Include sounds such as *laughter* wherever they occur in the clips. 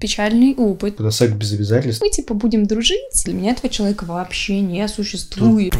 печальный опыт. Это секс без обязательств. Мы типа будем дружить. Для меня этого человека вообще не существует.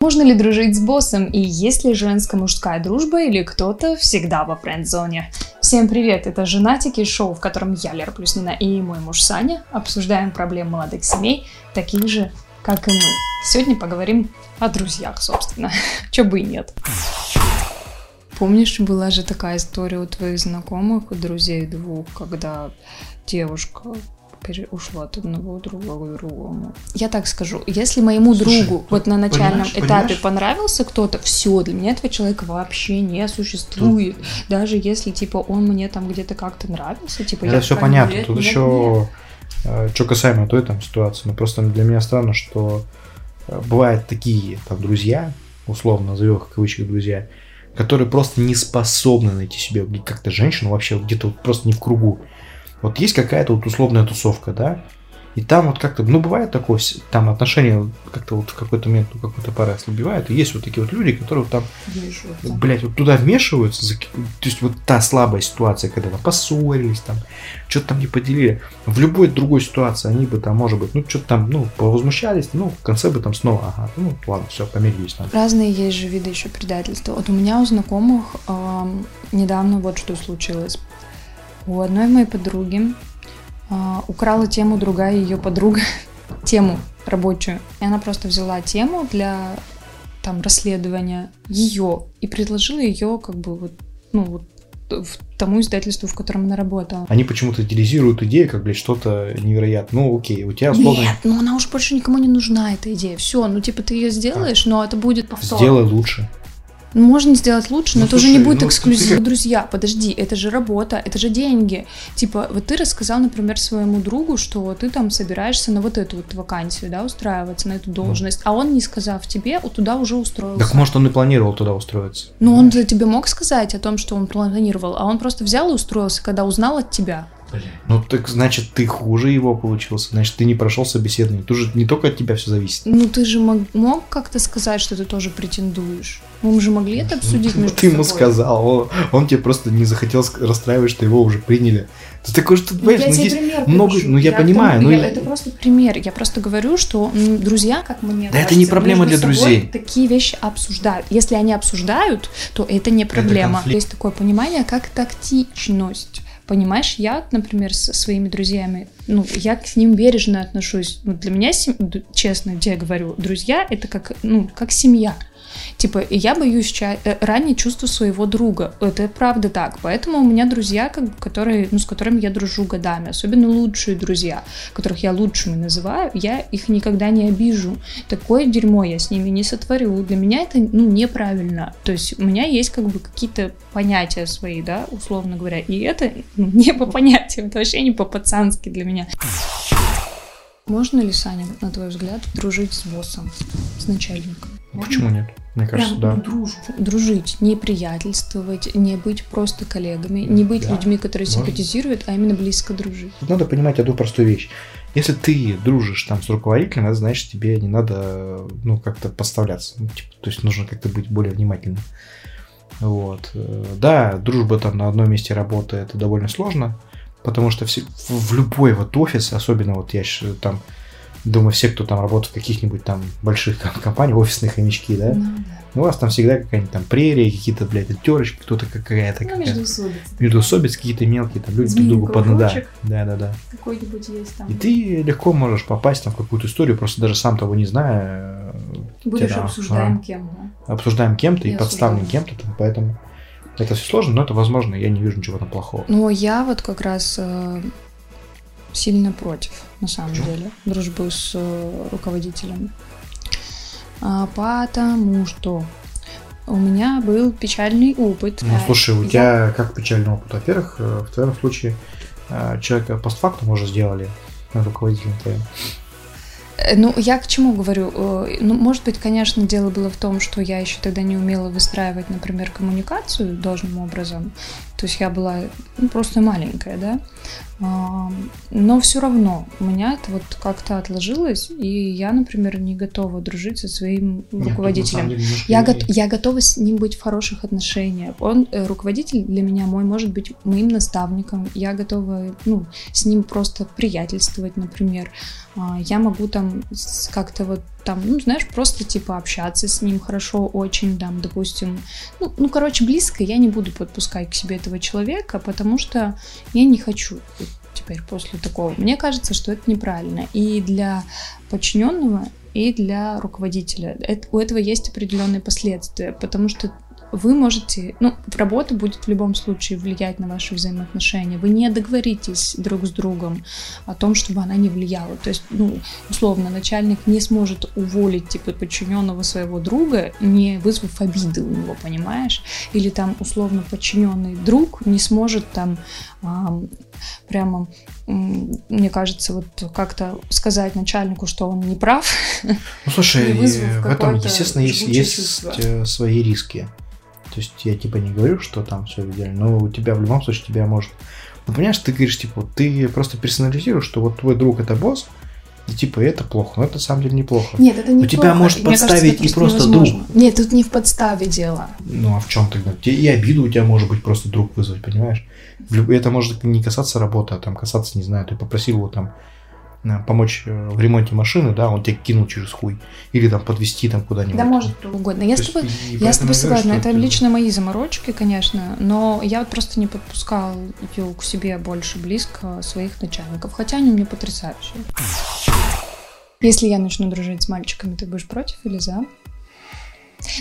Можно ли дружить с боссом и есть ли женско-мужская дружба или кто-то всегда во френд-зоне? Всем привет, это «Женатики» шоу, в котором я, Лера Плюснина и мой муж Саня обсуждаем проблемы молодых семей, таких же, как и мы. Сегодня поговорим о друзьях, собственно. *laughs* Чё бы и нет. Помнишь, была же такая история у твоих знакомых, у друзей двух, когда девушка ушла от одного друга к другому. Я так скажу, если моему Слушай, другу тут вот на начальном понимаешь, этапе понимаешь? понравился кто-то, все, для меня этого человека вообще не существует. Даже если, типа, он мне там где-то как-то нравился, типа, Это я все понятно. нет, Тут нет, еще, что касаемо той там ситуации, ну просто для меня странно, что э, бывают такие там друзья, условно назовем их в кавычках друзья, которые просто не способны найти себе как-то женщину вообще где-то вот просто не в кругу. Вот есть какая-то вот условная тусовка, да, и там вот как-то, ну, бывает такое, там отношения как-то вот в какой-то момент у какой-то пары ослабевают, и есть вот такие вот люди, которые вот там вмешиваться. блять, вот туда вмешиваются, за- то есть вот та слабая ситуация, когда там поссорились, там, что-то там не поделили. В любой другой ситуации они бы там, может быть, ну, что-то там, ну, повозмущались, ну, в конце бы там снова, ага, ну, ладно, все, помирились там. Разные есть же виды еще предательства. Вот у меня у знакомых ам, недавно вот что случилось. У одной моей подруги украла тему другая ее подруга, *laughs* тему рабочую. И она просто взяла тему для там расследования ее и предложила ее как бы вот, ну, вот в тому издательству, в котором она работала. Они почему-то идеализируют идею, как, блядь, что-то невероятное. Ну, окей, у тебя условно Нет, ну она уже больше никому не нужна, эта идея. Все, ну типа ты ее сделаешь, но это будет повтор. сделай лучше. Ну, Можно сделать лучше, но Ну, это уже слушай, не будет ну, эксклюзив. ты Друзья, подожди, это же работа, это же деньги. Типа, вот ты рассказал, например, своему другу, что ты там собираешься на вот эту вот вакансию, да, устраиваться на эту должность, а он, не сказав тебе, вот туда уже устроился. Так может он и планировал туда устроиться. Ну, он тебе мог сказать о том, что он планировал, а он просто взял и устроился, когда узнал от тебя. Ну, так значит, ты хуже его получился. Значит, ты не прошел собеседование. Тут же не только от тебя все зависит. Ну, ты же мог, мог как-то сказать, что ты тоже претендуешь. Мы же могли это обсудить Ну, между ты ему собой. сказал, он, он тебе просто не захотел расстраивать, что его уже приняли. Ты такой, что, Ну, понимаешь, я ну, тебе пример много, ну, я, к понимаю, тому- ну, я- и- это просто пример. Я просто говорю, что м, друзья, как мне Да это кажется, не проблема для друзей. Такие вещи обсуждают. Если они обсуждают, то это не проблема. конфликт. Есть такое понимание, как тактичность. Понимаешь, я, например, со своими друзьями, ну, я к ним бережно отношусь. Ну, для меня, честно, я говорю, друзья это как, ну, как семья. Типа, я боюсь ча- э, ранее чувства своего друга. Это правда так. Поэтому у меня друзья, как которые, ну, с которыми я дружу годами, особенно лучшие друзья, которых я лучшими называю, я их никогда не обижу. Такое дерьмо я с ними не сотворю. Для меня это, ну, неправильно. То есть у меня есть как бы какие-то понятия свои, да, условно говоря. И это не по понятиям, это вообще не по-пацански для меня. Можно ли, Саня, на твой взгляд, дружить с боссом, с начальником? Ну, Почему нет? Мне кажется, да. дружить, не приятельствовать, не быть просто коллегами, не быть Да, людьми, которые можно. симпатизируют, а именно близко дружить. Тут надо понимать одну простую вещь. Если ты дружишь там с руководителем, это значит, тебе не надо, ну, как-то подставляться. Ну, типа, то есть нужно как-то быть более внимательным. Вот. Э, Да, дружба там на одном месте работы это довольно сложно, потому что в, в любой вот офис, особенно вот я щ- там думаю, все, кто там работает в каких-нибудь там больших ком- *laughs* компаниях, офисные хомячки, да, Ну, у вас там всегда какая-нибудь там прерия, какие-то, блядь, терочки, кто-то какая-то, Ну, какая-то междоусобицы. междуусобиц, какие-то мелкие там люди друг Змеиный другу под- да, да, да, да. Какой-нибудь есть там. И ты легко можешь попасть там в какую-то историю, просто даже сам того не зная. э, Будешь тебя, обсуждаем а, кем, да? обсуждаем кем-то и И подставлен кем-то, там, поэтому это все сложно, но это возможно, я не вижу ничего там плохого. Ну, я вот как раз э, сильно против, на самом Почему? деле, дружбы с э, руководителем. А, потому что у меня был печальный опыт. Ну, А, слушай, у я- тебя как печальный опыт? Во-первых, э, в твоем случае э, человека постфактум уже сделали руководителем твоим. Ну, я к чему говорю? Ну, может быть, конечно, дело было в том, что я еще тогда не умела выстраивать, например, коммуникацию должным образом. То есть я была ну, просто маленькая, да. А, но все равно у меня это вот как-то отложилось, и я, например, не готова дружить со своим Нет, руководителем. Деле, я, го- я готова с ним быть в хороших отношениях. Он э, руководитель для меня мой, может быть моим наставником. Я готова, ну, с ним просто приятельствовать, например. А, я могу там как-то вот там, ну, знаешь, просто типа общаться с ним хорошо очень, там, допустим, ну, ну, короче, близко я не буду подпускать к себе этого человека, потому что я не хочу теперь после такого. Мне кажется, что это неправильно. И для подчиненного, и для руководителя. Это, у этого есть определенные последствия, потому что вы можете, ну, работа будет в любом случае влиять на ваши взаимоотношения. Вы не договоритесь друг с другом о том, чтобы она не влияла. То есть, ну, условно, начальник не сможет уволить, типа, подчиненного своего друга, не вызвав обиды у него, понимаешь? Или там, условно, подчиненный друг не сможет там прямо, мне кажется, вот как-то сказать начальнику, что он не прав. Ну, слушай, в этом, естественно, есть, есть э, свои риски. То есть я типа не говорю, что там все идеально, но у тебя в любом случае тебя может... Ну, понимаешь, ты говоришь, типа, ты просто персонализируешь, что вот твой друг это босс, и типа это плохо, но это на самом деле неплохо. Нет, это не Но тебя может подставить кажется, и просто невозможно. друг. Нет, тут не в подставе дело. Ну а в чем тогда? И обиду у тебя может быть просто друг вызвать, понимаешь? Это может не касаться работы, а там касаться, не знаю, ты попросил его там помочь э, в ремонте машины, да, он тебя кинул через хуй. Или там подвести там куда-нибудь. Да, может, кто угодно. Я То с тобой, я с тобой согласна. Это, это лично мои заморочки, конечно, но я вот просто не подпускал ее к себе больше близко своих начальников, хотя они мне потрясающие. Если я начну дружить с мальчиками, ты будешь против или за?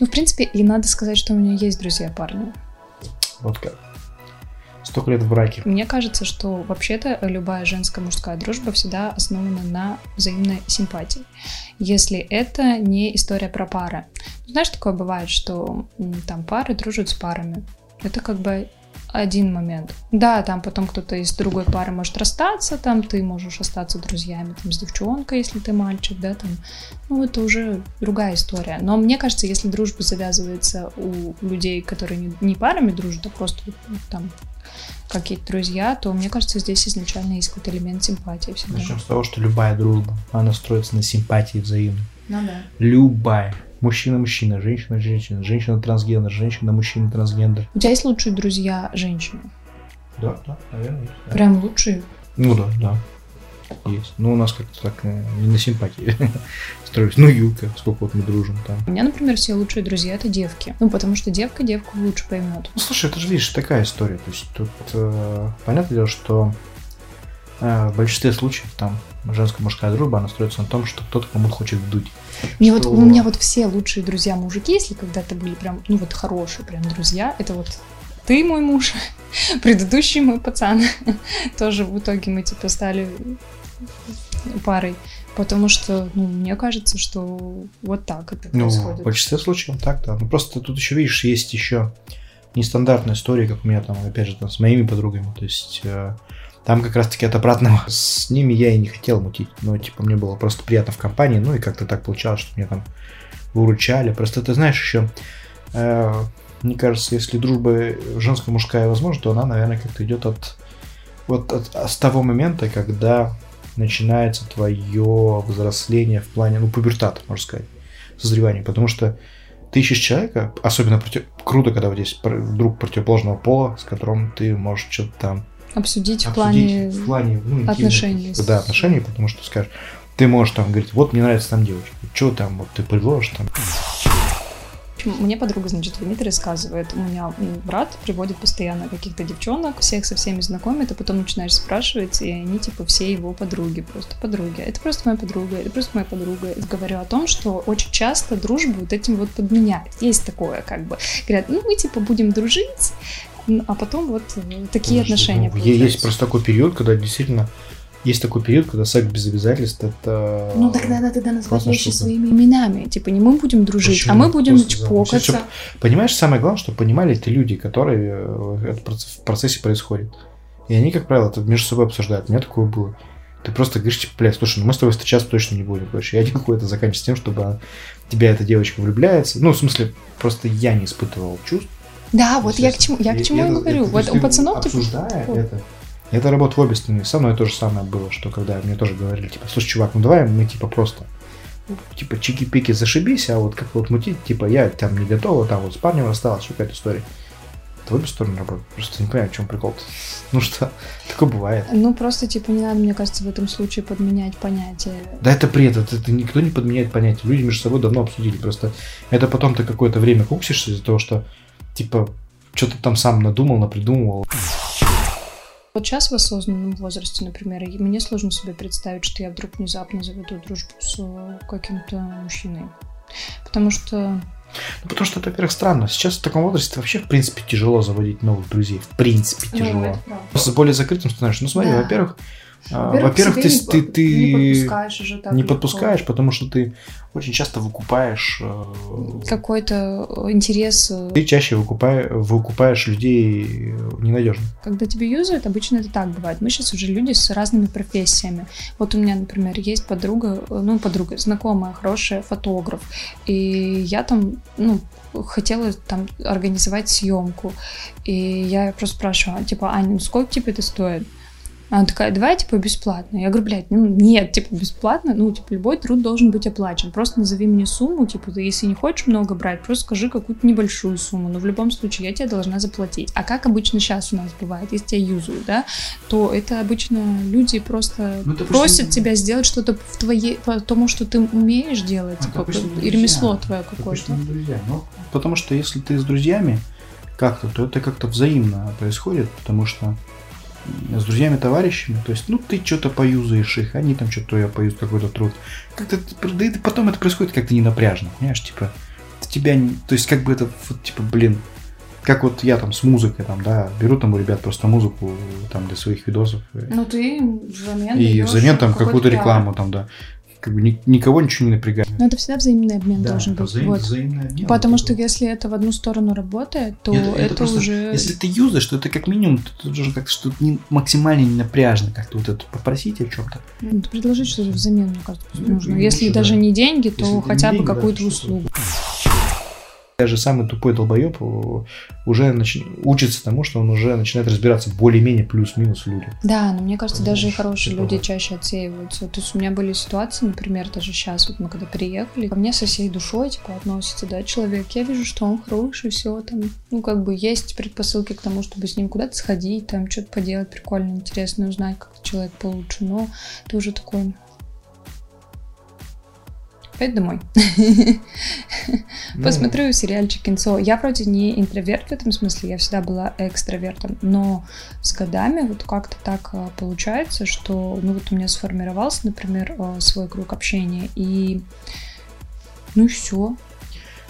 Ну, в принципе, и надо сказать, что у меня есть друзья парни. Вот как столько лет в браке. Мне кажется, что вообще-то любая женская мужская дружба всегда основана на взаимной симпатии. Если это не история про пары. Знаешь, такое бывает, что там пары дружат с парами. Это как бы один момент. Да, там потом кто-то из другой пары может расстаться, там ты можешь остаться друзьями там, с девчонкой, если ты мальчик, да, там, ну, это уже другая история. Но мне кажется, если дружба завязывается у людей, которые не, не парами дружат, а просто там какие-то друзья, то мне кажется, здесь изначально есть какой-то элемент симпатии всегда. Начнем с того, что любая дружба, она строится на симпатии взаимной. Ну да. Любая. Мужчина-мужчина, женщина-женщина, женщина-трансгендер, женщина-мужчина трансгендер. У тебя есть лучшие друзья женщины? Да, да, наверное, есть. Да. Прям лучшие? Ну да, да. Есть. Ну, у нас как-то так э, не на симпатии *laughs* строились. Ну, Юлька, сколько вот мы дружим там. У меня, например, все лучшие друзья это девки. Ну, потому что девка девку лучше поймет. Ну, слушай, это же, видишь, такая история. То есть тут э, понятное дело, что э, в большинстве случаев там женская мужская дружба, она строится на том, что кто-то кому-то хочет вдуть. Мне что... вот, у меня вот все лучшие друзья мужики, если когда-то были прям, ну вот хорошие прям друзья, это вот ты мой муж, *laughs* предыдущий мой пацан. *laughs* Тоже в итоге мы типа стали парой. Потому что, ну, мне кажется, что вот так это ну, происходит. В большинстве случаев так, да. Ну, просто тут еще, видишь, есть еще нестандартная история, как у меня там, опять же, там, с моими подругами. То есть э, там как раз-таки от обратного. *laughs* С ними я и не хотел мутить. Но, типа, мне было просто приятно в компании. Ну, и как-то так получалось, что меня там выручали. Просто ты знаешь еще... Э, мне кажется, если дружба женская мужская возможна, то она, наверное, как-то идет от вот от, от, с того момента, когда начинается твое взросление в плане, ну, пубертат, можно сказать, созревание, потому что ты ищешь человека, особенно против... круто, когда вот есть друг противоположного пола, с которым ты можешь что-то там обсудить, обсудить в плане, в плане ну, отношений. Да, отношений, потому что скажешь, ты можешь там говорить, вот мне нравится там девочка, что там, вот ты предложишь там мне подруга, значит, в рассказывает, у меня брат приводит постоянно каких-то девчонок, всех со всеми знакомит, а потом начинаешь спрашивать, и они, типа, все его подруги, просто подруги. Это просто моя подруга, это просто моя подруга. И говорю о том, что очень часто дружбу вот этим вот подменяют. Есть такое, как бы. Говорят, ну, мы, типа, будем дружить, а потом вот такие Подожди, отношения. Ну, есть просто такой период, когда действительно есть такой период, когда секс без обязательств это... Ну тогда надо тогда назвать вещи штука. своими именами. Типа не мы будем дружить, Почему? а мы будем Просто чпокаться. Чтобы, понимаешь, самое главное, чтобы понимали эти люди, которые э, это в процессе происходит. И они, как правило, это между собой обсуждают. У меня такое было. Ты просто говоришь, типа, блядь, слушай, ну мы с тобой встречаться точно не будем. Короче, я один какой-то заканчивается тем, чтобы тебя эта девочка влюбляется. Ну, в смысле, просто я не испытывал чувств. Да, вот я к чему, я к чему и, говорю. Это, вот у пацанов обсуждая типа... это, Это работает в обе стороны. Со мной то же самое было, что когда мне тоже говорили, типа, слушай, чувак, ну давай мы типа просто типа чики-пики зашибись, а вот как вот мутить, типа я там не готова, там вот с парнем рассталась, какая-то история. Это в обе стороны работает. Просто не понимаю, в чем прикол -то. *laughs* Ну что, такое бывает. Ну, просто, типа, не надо, мне кажется, в этом случае подменять понятие. Да это бред, это, это никто не подменяет понятие. Люди между собой давно обсудили. Просто это потом ты какое-то время куксишься из-за того, что, типа, что-то там сам надумал, напридумывал. Вот сейчас в осознанном возрасте, например, мне сложно себе представить, что я вдруг внезапно заведу дружбу с э, каким-то мужчиной. Потому что ну, потому что это, во-первых, странно. Сейчас в таком возрасте вообще, в принципе, тяжело заводить новых друзей. В принципе, Ну, тяжело. правда. Просто более закрытым становишься. Ну, смотри, Да. во-первых, Во-первых, во-первых, ты, ты, не, ты не подпускаешь уже так не легко. подпускаешь, потому что ты очень часто выкупаешь... э, Какой-то интерес, э, Ты чаще выкупаешь, выкупаешь людей ненадежных. когда тебя юзают, обычно это так бывает. Мы сейчас уже люди с разными профессиями. Вот у меня, например, есть подруга, э, ну, подруга, знакомая, хорошая фотограф. И я там, ну, хотела там организовать съемку. И я просто спрашиваю, типа, Аня, ну сколько тебе это стоит? Она такая, давай, типа, бесплатно. Я говорю, блядь, ну нет, типа, бесплатно, ну, типа, любой труд должен быть оплачен. Просто назови мне сумму, типа, ты, если не хочешь много брать, просто скажи какую-то небольшую сумму, но в любом случае я тебе должна заплатить. А как обычно сейчас у нас бывает, если тебя юзают, да, то это обычно люди просто Ну, просят тебя сделать что-то в твоей, по тому, что ты умеешь делать, Это типа, и ремесло твое какое-то. друзья. Ну, потому что если ты с друзьями как-то, то это как-то взаимно происходит, потому что с друзьями, товарищами, то есть, ну, ты что-то поюзаешь их, они там что-то я поюзают какой-то труд. Как-то, да и потом это происходит как-то не напряжно, понимаешь, типа, тебя, то есть, как бы это, вот, типа, блин, как вот я там с музыкой, там, да, беру там у ребят просто музыку там для своих видосов, и- Ну, ты взамен и взамен там какую-то рекламу там, да, как бы ни- никого ничего не напрягает. Но это всегда взаимный обмен должен это быть. взаим- вот. взаимный обмен. Потому Вот что это если это в одну сторону работает, то Это- это, это просто- уже... Если ты юзаешь, то это как минимум ты должен как-то что-то не, максимально не напряжно как-то вот это попросить о чем-то. Ну, предложить что-то взамен, мне кажется, Ну, нужно. и Если лучше, даже да. не деньги, то Если хотя бы деньги, да, какую-то что-то. Даже самый тупой долбоеб уже нач- учится тому, что он уже начинает разбираться более-менее плюс-минус в людях. Да, но мне кажется, даже и хорошие типа люди чаще отсеиваются. То есть у меня были ситуации, например, даже сейчас, вот мы когда приехали, ко мне со всей душой, типа, относится, да, человек. Я вижу, что он хороший, все там, ну, как бы есть предпосылки к тому, чтобы с ним куда-то сходить, там, что-то поделать прикольно, интересно, узнать, как человек получше, но ты уже такой... Опять домой. Ну, Посмотрю сериальчик кинцо. Я вроде не интроверт в этом смысле, я всегда была экстравертом, но с годами вот как-то так а, получается, что ну вот у меня сформировался, например, а, свой круг общения, и ну все.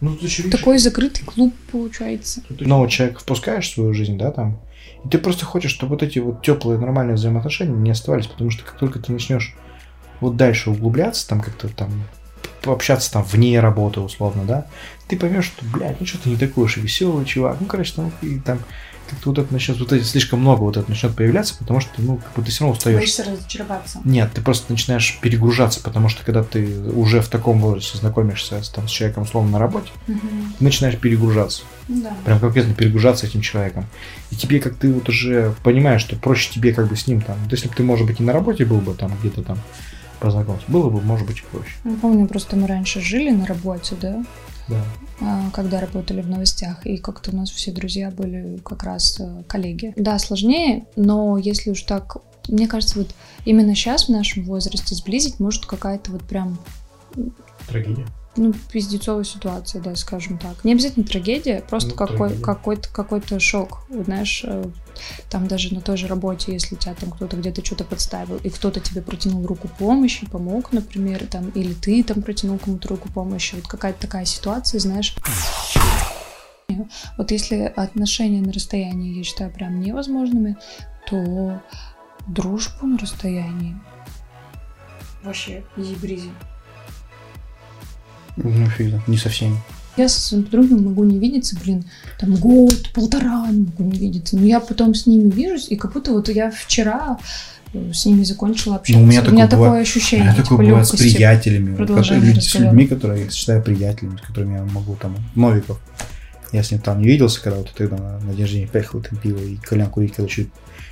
Ну, ты еще видишь, Такой закрытый клуб получается. ты нового человека впускаешь в свою жизнь, да, там, и ты просто хочешь, чтобы вот эти вот теплые нормальные взаимоотношения не оставались, потому что как только ты начнешь вот дальше углубляться, там как-то там пообщаться там вне работы условно, да, ты поймешь, что, блядь, ну что-то не такой уж и веселый чувак, ну, короче, там, и там как-то вот это начнет, вот эти слишком много вот это начнет появляться, потому что, ну, как бы ты все равно устаешь. разочароваться. Нет, ты просто начинаешь перегружаться, потому что когда ты уже в таком возрасте знакомишься с, там, с человеком условно на работе, ты начинаешь перегружаться Да. прям конкретно перегружаться этим человеком. И тебе, как ты вот уже понимаешь, что проще тебе как бы с ним там, вот если бы ты, может быть, и на работе был бы там где-то там познакомился, было бы, может быть, проще. Ну, помню, просто мы раньше жили на работе, да, Да. а, когда работали в новостях, и как-то у нас все друзья были как раз э, коллеги. Да, сложнее, но если уж так, мне кажется, вот именно сейчас в нашем возрасте сблизить может какая-то вот прям Трагедия. Ну, пиздецовая ситуация, да, скажем так. Не обязательно трагедия, просто Ну, какой, трагедия. какой-то, какой-то шок. Знаешь, э, там даже на той же работе, если тебя там кто-то где-то что-то подставил, и кто-то тебе протянул руку помощи, помог, например, там, или ты там протянул кому-то руку помощи, вот какая-то такая ситуация, знаешь. Вот если отношения на расстоянии, я считаю, прям невозможными, то дружбу на расстоянии вообще изи-бризи. Ну, фиг, знает, не со всеми. Я со своим подругами могу не видеться, блин, там год, полтора не могу не видеться. Но я потом с ними вижусь, и как будто вот я вчера э, с ними закончила общаться. Ну, у меня такое такое бывает- У ощущение, меня типа, такое бывает с приятелями, которые- с людьми, которые я считаю приятелями, с которыми я могу там, Новиков, Я с ним там не виделся, когда вот тогда на, на день рождения поехал, там пиво и кальян курить, когда чуть,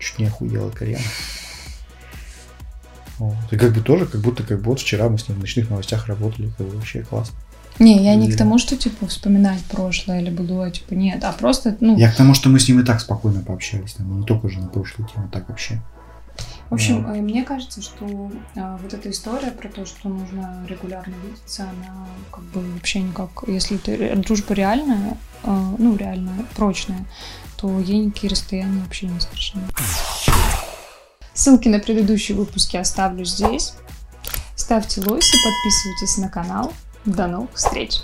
чуть не охуел от кальяна. Вот. И как бы тоже, как будто, как бы вот вчера мы с ним в ночных новостях работали, как бы вообще классно. Не, я не к тому, что, типа, вспоминать прошлое или былое, типа, нет, а просто, ну, Я к тому, что мы с ним и так спокойно пообщались, там, не только же на прошлую тему, так вообще. В общем, Да. э, мне кажется, что э, вот эта история про то, что нужно регулярно видеться, она как бы вообще никак, если ты, дружба реальная, э, ну, реальная, прочная, то ей никакие расстояния вообще не страшны. Ссылки на предыдущие выпуски оставлю здесь. Ставьте лойсы, подписывайтесь на канал. До новых встреч!